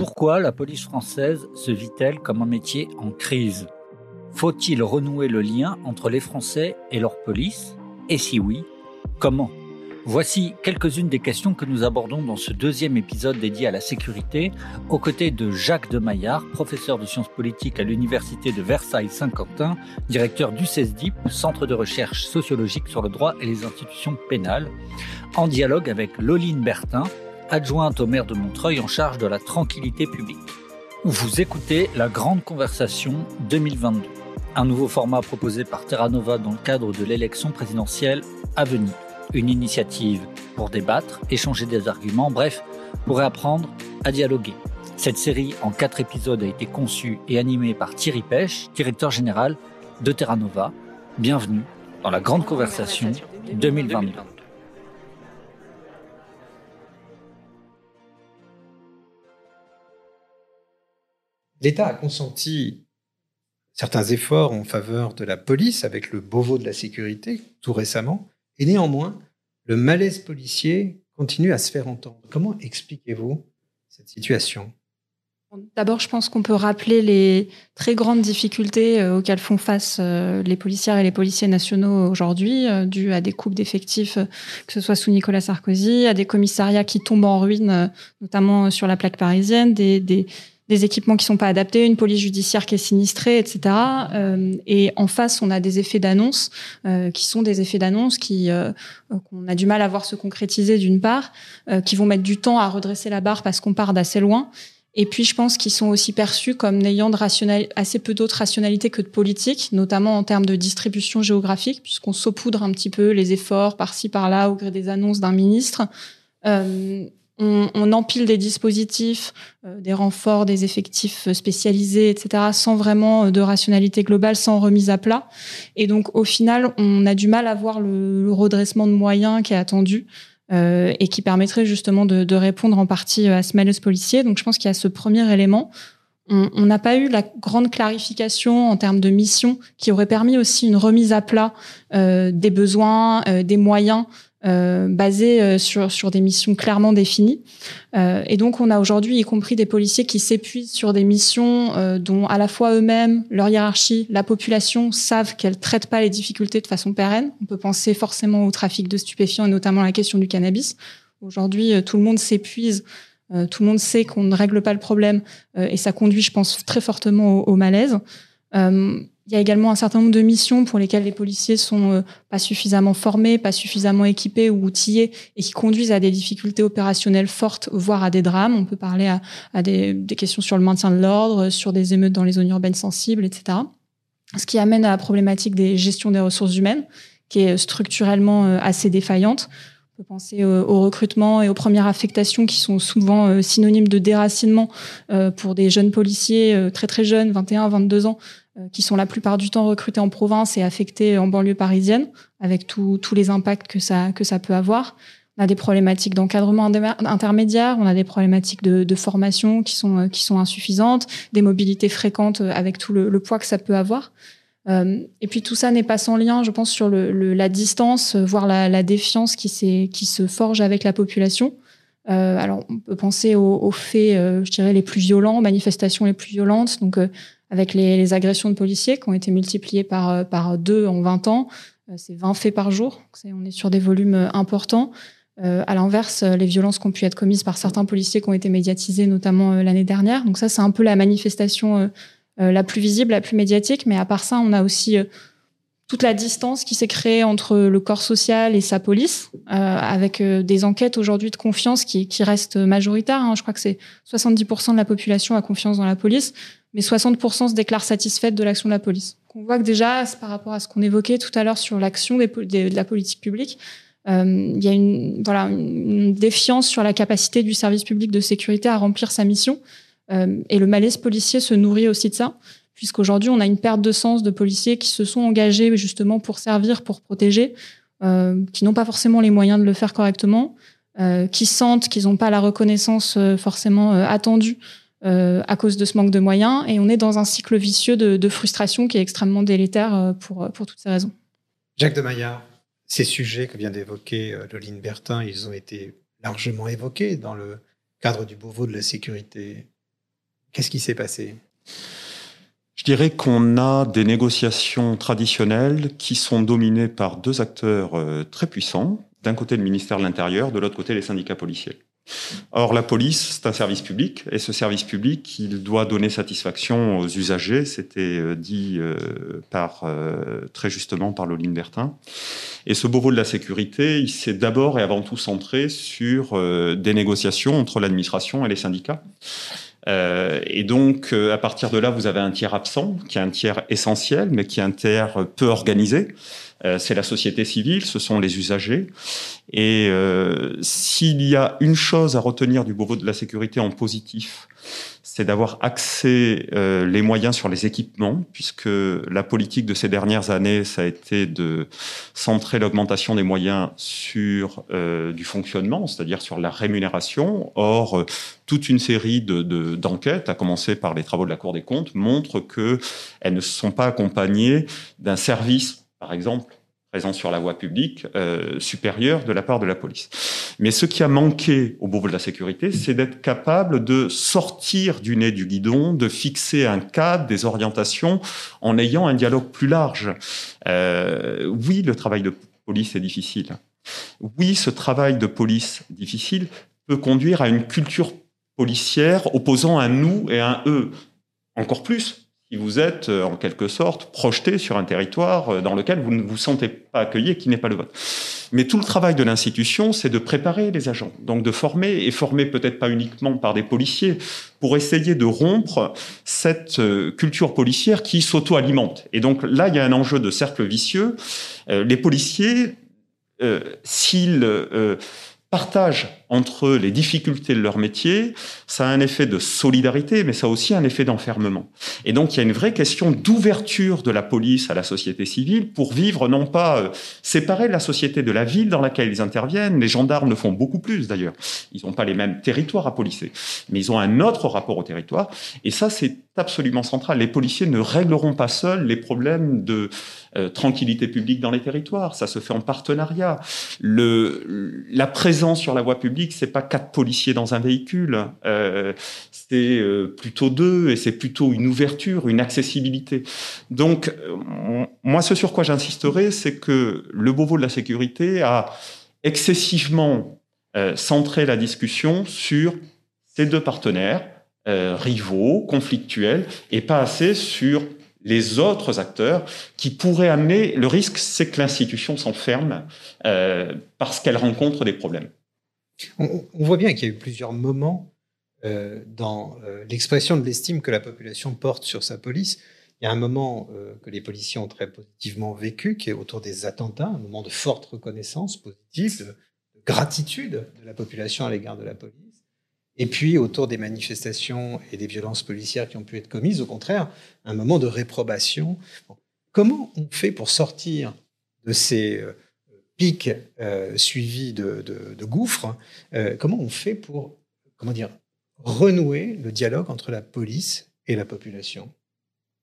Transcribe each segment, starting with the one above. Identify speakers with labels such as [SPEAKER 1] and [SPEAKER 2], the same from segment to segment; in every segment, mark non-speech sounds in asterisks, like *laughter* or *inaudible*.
[SPEAKER 1] Pourquoi la police française se vit-elle comme un métier en crise? Faut-il renouer le lien entre les Français et leur police? Et si oui, comment? Voici quelques-unes des questions que nous abordons dans ce deuxième épisode dédié à la sécurité, aux côtés de Jacques de Maillard, professeur de sciences politiques à l'Université de Versailles-Saint-Quentin, directeur du CESDIP, Centre de recherche sociologique sur le droit et les institutions pénales, en dialogue avec Loline Bertin, adjointe au maire de Montreuil en charge de la tranquillité publique. Vous écoutez la Grande Conversation 2022, un nouveau format proposé par Terra Nova dans le cadre de l'élection présidentielle à venir une initiative pour débattre, échanger des arguments, bref, pour réapprendre à dialoguer. Cette série en quatre épisodes a été conçue et animée par Thierry Pêche, directeur général de Terra Nova. Bienvenue dans la Grande Conversation 2022.
[SPEAKER 2] L'État a consenti certains efforts en faveur de la police avec le Beauvau de la sécurité tout récemment. Et néanmoins, le malaise policier continue à se faire entendre. Comment expliquez-vous cette situation?
[SPEAKER 3] D'abord, je pense qu'on peut rappeler les très grandes difficultés euh, auxquelles font face euh, les policières et les policiers nationaux aujourd'hui, euh, dues à des coupes d'effectifs, que ce soit sous Nicolas Sarkozy, à des commissariats qui tombent en ruine, notamment sur la plaque parisienne, des, des, des équipements qui sont pas adaptés, une police judiciaire qui est sinistrée, etc. Euh, et en face, on a des effets d'annonce euh, qui sont des effets d'annonce qui euh, qu'on a du mal à voir se concrétiser d'une part, qui vont mettre du temps à redresser la barre parce qu'on part d'assez loin. Et puis, je pense qu'ils sont aussi perçus comme n'ayant de assez peu d'autres rationalités que de politique, notamment en termes de distribution géographique, puisqu'on saupoudre un petit peu les efforts par-ci par-là au gré des annonces d'un ministre. Euh, on, empile des dispositifs, euh, des renforts, des effectifs spécialisés, etc., sans vraiment euh, de rationalité globale, sans remise à plat. Et donc, au final, on a du mal à voir le, redressement de moyens qui est attendu. Euh, et qui permettrait justement de, répondre en partie à ce malaise policier. Donc je pense qu'il y a ce premier élément. On n'a pas eu la grande clarification en termes de mission qui aurait permis aussi une remise à plat des besoins, des moyens euh, basé euh, sur, sur des missions clairement définies. Euh, et donc, on a aujourd'hui, y compris des policiers qui s'épuisent sur des missions euh, dont à la fois eux-mêmes, leur hiérarchie, la population savent qu'elles traitent pas les difficultés de façon pérenne. On peut penser forcément au trafic de stupéfiants et notamment à la question du cannabis. Aujourd'hui, tout le monde s'épuise. tout le monde sait qu'on ne règle pas le problème et ça conduit, je pense, très fortement au, au malaise. Il y a également un certain nombre de missions pour lesquelles les policiers sont euh, pas suffisamment formés, pas suffisamment équipés ou outillés et qui conduisent à des difficultés opérationnelles fortes, voire à des drames. On peut parler à, des, questions sur le maintien de l'ordre, sur des émeutes dans les zones urbaines sensibles, etc. Ce qui amène à la problématique des gestions des ressources humaines, qui est structurellement euh, assez défaillante. On peut penser au recrutement et aux premières affectations qui sont souvent euh, synonymes de déracinement pour des jeunes policiers très très jeunes, 21, 22 ans, euh, qui sont la plupart du temps recrutés en province et affectés en banlieue parisienne, avec tous les impacts que ça, que ça peut avoir. On a des problématiques d'encadrement intermédiaire, on a des problématiques de, formation qui sont, qui sont insuffisantes, des mobilités fréquentes avec tout le, poids que ça peut avoir. Euh, et puis tout ça n'est pas sans lien, je pense, sur la distance, voire la, défiance qui, se forge avec la population. Euh, alors, on peut penser aux, faits, euh, je dirais, les plus violents, manifestations les plus violentes. Donc, euh, avec les, les, agressions de policiers qui ont été multipliées par, euh, par deux en 20 ans. Euh, c'est 20 faits par jour. on est sur des volumes euh, importants. À l'inverse, les violences qui ont pu être commises par certains policiers qui ont été médiatisés, notamment l'année dernière. Donc ça, c'est un peu la manifestation la plus visible, la plus médiatique. Mais à part ça, on a aussi toute la distance qui s'est créée entre le corps social et sa police, euh, avec des enquêtes aujourd'hui de confiance qui, qui restent majoritaires. Hein. Je crois que c'est 70% de la population a confiance dans la police mais 60% se déclarent satisfaites de l'action de la police. On voit que déjà, par rapport à ce qu'on évoquait tout à l'heure sur l'action de la politique publique, euh, il y a une, voilà, une défiance sur la capacité du service public de sécurité à remplir sa mission. Euh, et le malaise policier se nourrit aussi de ça, puisqu'aujourd'hui, on a une perte de sens de policiers qui se sont engagés justement pour servir, pour protéger, euh, qui n'ont pas forcément les moyens de le faire correctement, euh, qui sentent qu'ils n'ont pas la reconnaissance euh, forcément attendue à cause de ce manque de moyens. Et on est dans un cycle vicieux de, frustration qui est extrêmement délétère pour, pour toutes ces raisons.
[SPEAKER 2] Jacques de Maillard, ces sujets que vient d'évoquer Loline Bertin, ils ont été largement évoqués dans le cadre du Beauvau de la sécurité Qu'est-ce qui s'est passé?
[SPEAKER 4] Je dirais qu'on a des négociations traditionnelles qui sont dominées par deux acteurs euh, très puissants. D'un côté, le ministère de l'Intérieur, de l'autre côté, les syndicats policiers. Or, la police, c'est un service public, et ce service public, il doit donner satisfaction aux usagers. C'était euh, dit euh, par, très justement par Loline Bertin. Et ce Beauvau de la sécurité, il s'est d'abord et avant tout centré sur des négociations entre l'administration et les syndicats. Euh, et donc, euh, à partir de là, vous avez un tiers absent, qui est un tiers essentiel, mais qui est un tiers peu organisé. Euh, c'est la société civile, ce sont les usagers. Et s'il y a une chose à retenir du Beauvau de la sécurité en positif, c'est d'avoir axé euh, les moyens sur les équipements, puisque la politique de ces dernières années, ça a été de centrer l'augmentation des moyens sur euh, du fonctionnement, c'est-à-dire sur la rémunération. Or, toute une série de, d'enquêtes, à commencer par les travaux de la Cour des comptes, montrent que elles ne sont pas accompagnées d'un service, par exemple, présence sur la voie publique euh, supérieure de la part de la police. Mais ce qui a manqué au Beauvau de la sécurité, c'est d'être capable de sortir du nez du guidon, de fixer un cadre, des orientations, en ayant un dialogue plus large. Euh, oui, le travail de police est difficile. Oui, ce travail de police difficile peut conduire à une culture policière opposant un nous et un eux. Encore plus, si vous êtes euh, en quelque sorte projeté sur un territoire euh, dans lequel vous ne vous sentez pas accueilli et qui n'est pas le vôtre. Mais tout le travail de l'institution, c'est de préparer les agents, donc de former, et former peut-être pas uniquement par des policiers, pour essayer de rompre cette euh, culture policière qui s'auto-alimente. Et donc là, il y a un enjeu de cercle vicieux. les policiers, s'ils partagent entre les difficultés de leur métier, ça a un effet de solidarité, mais ça a aussi un effet d'enfermement. Et donc, il y a une vraie question d'ouverture de la police à la société civile pour vivre non pas euh, séparer la société de la ville dans laquelle ils interviennent. Les gendarmes le font beaucoup plus d'ailleurs. Ils n'ont pas les mêmes territoires à policer, mais ils ont un autre rapport au territoire. Et ça, c'est absolument central. Les policiers ne régleront pas seuls les problèmes de euh, tranquillité publique dans les territoires. Ça se fait en partenariat. Le, la présence sur la voie publique c'est pas quatre policiers dans un véhicule, euh, c'est euh, plutôt deux et c'est plutôt une ouverture, une accessibilité. Donc, euh, moi, ce sur quoi j'insisterai, c'est que le Beauvau de la sécurité a excessivement centré la discussion sur ces deux partenaires rivaux, conflictuels, et pas assez sur les autres acteurs qui pourraient amener. Le risque, c'est que l'institution s'enferme parce qu'elle rencontre des problèmes.
[SPEAKER 2] On, voit bien qu'il y a eu plusieurs moments euh, dans euh, l'expression de l'estime que la population porte sur sa police. Il y a un moment euh, que les policiers ont très positivement vécu, qui est autour des attentats, un moment de forte reconnaissance positive, de, gratitude de la population à l'égard de la police. Et puis, autour des manifestations et des violences policières qui ont pu être commises, au contraire, un moment de réprobation. Comment on fait pour sortir de ces euh, suivi de, gouffres, euh, comment on fait pour comment dire, renouer le dialogue entre la police et la population?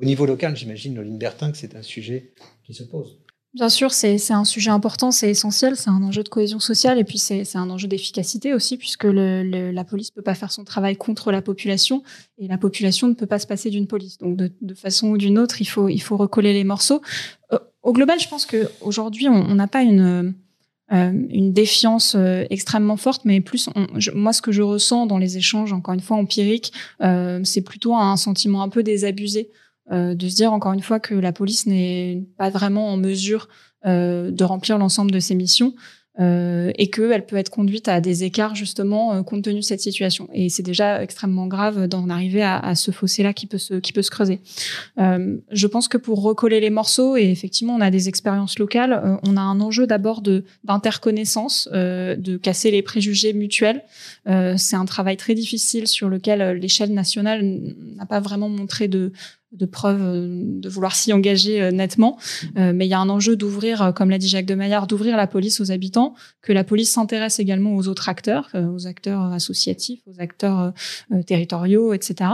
[SPEAKER 2] Au niveau local, j'imagine, Loline Bertin, que c'est un sujet qui se pose.
[SPEAKER 3] Bien sûr, c'est un sujet important, c'est essentiel, c'est un enjeu de cohésion sociale et puis c'est un enjeu d'efficacité aussi puisque le, la police ne peut pas faire son travail contre la population et la population ne peut pas se passer d'une police. Donc de, de façon ou d'une autre, il faut, il faut recoller les morceaux. Euh, au global, je pense qu'aujourd'hui, on n'a pas une, euh, défiance euh, extrêmement forte, mais plus, moi, ce que je ressens dans les échanges, encore une fois, empiriques, c'est plutôt un sentiment un peu désabusé euh, de se dire encore une fois que la police n'est pas vraiment en mesure euh, de remplir l'ensemble de ses missions euh, et qu'elle peut être conduite à des écarts justement compte tenu de cette situation. Et c'est déjà extrêmement grave d'en arriver à, ce fossé-là qui peut se qui peut se creuser. je pense que pour recoller les morceaux et effectivement on a des expériences locales, on a un enjeu d'abord de d'interconnaissance, de casser les préjugés mutuels. c'est un travail très difficile sur lequel l'échelle nationale n'a pas vraiment montré de de preuve euh, de vouloir s'y engager euh, nettement. Euh, mais il y a un enjeu d'ouvrir, comme l'a dit Jacques de Maillard, d'ouvrir la police aux habitants, que la police s'intéresse également aux autres acteurs, aux acteurs associatifs, aux acteurs territoriaux, etc.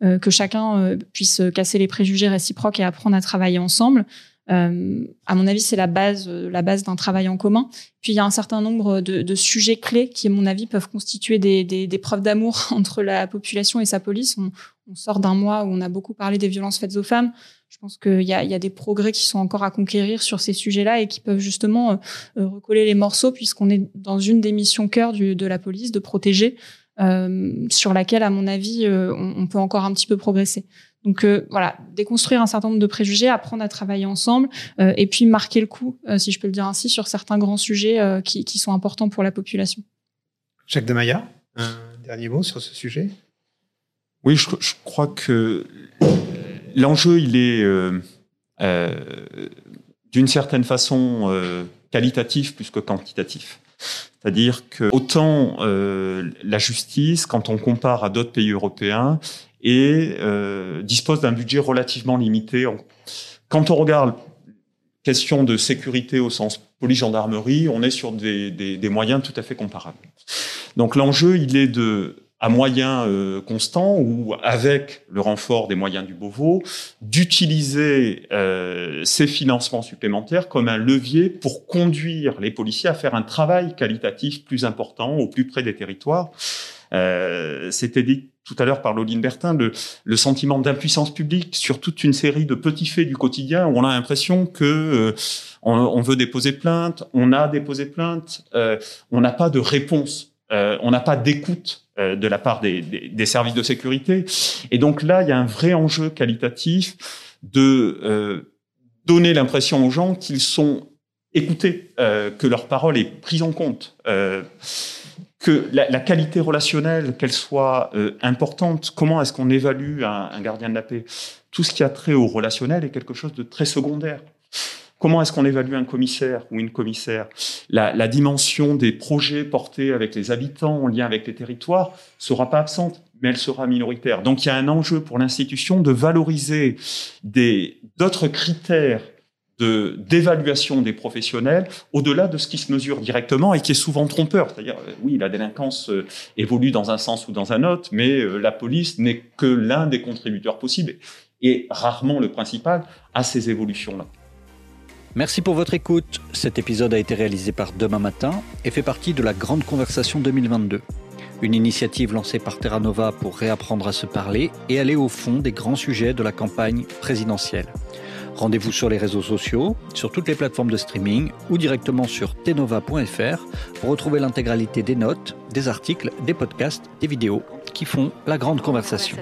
[SPEAKER 3] que chacun puisse casser les préjugés réciproques et apprendre à travailler ensemble. Euh, à mon avis, c'est la base, la base d'un travail en commun. Puis il y a un certain nombre de, de sujets clés qui, à mon avis, peuvent constituer des, des, des preuves d'amour *laughs* entre la population et sa police. On, on sort d'un mois où on a beaucoup parlé des violences faites aux femmes. Je pense qu'il y y a des progrès qui sont encore à conquérir sur ces sujets-là et qui peuvent justement euh, recoller les morceaux puisqu'on est dans une des missions cœur du, de la police de protéger, euh, sur laquelle, à mon avis, euh, on, peut encore un petit peu progresser. Donc euh, voilà, déconstruire un certain nombre de préjugés, apprendre à travailler ensemble, euh, et puis marquer le coup, euh, si je peux le dire ainsi, sur certains grands sujets qui, qui, sont importants pour la population.
[SPEAKER 2] Jacques de Maya, un dernier mot sur ce sujet?
[SPEAKER 4] Oui, je, je, crois que l'enjeu, il est d'une certaine façon qualitatif plus que quantitatif. C'est-à-dire que autant euh, la justice, quand on compare à d'autres pays européens, et euh, dispose d'un budget relativement limité. Quand on regarde question de sécurité au sens police-gendarmerie, on est sur des, moyens tout à fait comparables. Donc l'enjeu, il est de à moyens euh, constants ou avec le renfort des moyens du Beauvau, d'utiliser euh, ces financements supplémentaires comme un levier pour conduire les policiers à faire un travail qualitatif plus important au plus près des territoires. Euh, C'était dit tout à l'heure par Loline Bertin, le, le sentiment d'impuissance publique sur toute une série de petits faits du quotidien où on a l'impression que euh, on, on, veut déposer plainte, on a déposé plainte, euh, on n'a pas de réponse, euh, on n'a pas d'écoute euh, de la part des, des, des, services de sécurité. Et donc là, il y a un vrai enjeu qualitatif de euh, donner l'impression aux gens qu'ils sont écoutés, que leur parole est prise en compte que la, la, qualité relationnelle, qu'elle soit euh, importante, comment est-ce qu'on évalue un, un, gardien de la paix? Tout ce qui a trait au relationnel est quelque chose de très secondaire. Comment est-ce qu'on évalue un commissaire ou une commissaire? La, la, dimension des projets portés avec les habitants en lien avec les territoires sera pas absente, mais elle sera minoritaire. Donc il y a un enjeu pour l'institution de valoriser d'autres critères d'évaluation des professionnels au-delà de ce qui se mesure directement et qui est souvent trompeur. C'est-à-dire, euh, oui, la délinquance euh, évolue dans un sens ou dans un autre, mais euh, la police n'est que l'un des contributeurs possibles et rarement le principal à ces évolutions-là.
[SPEAKER 1] Merci pour votre écoute. Cet épisode a été réalisé par Demain Matin et fait partie de la Grande Conversation 2022. Une initiative lancée par Terra Nova pour réapprendre à se parler et aller au fond des grands sujets de la campagne présidentielle. Rendez-vous sur les réseaux sociaux, sur toutes les plateformes de streaming ou directement sur tenova.fr pour retrouver l'intégralité des notes, des articles, des podcasts, des vidéos qui font la grande conversation.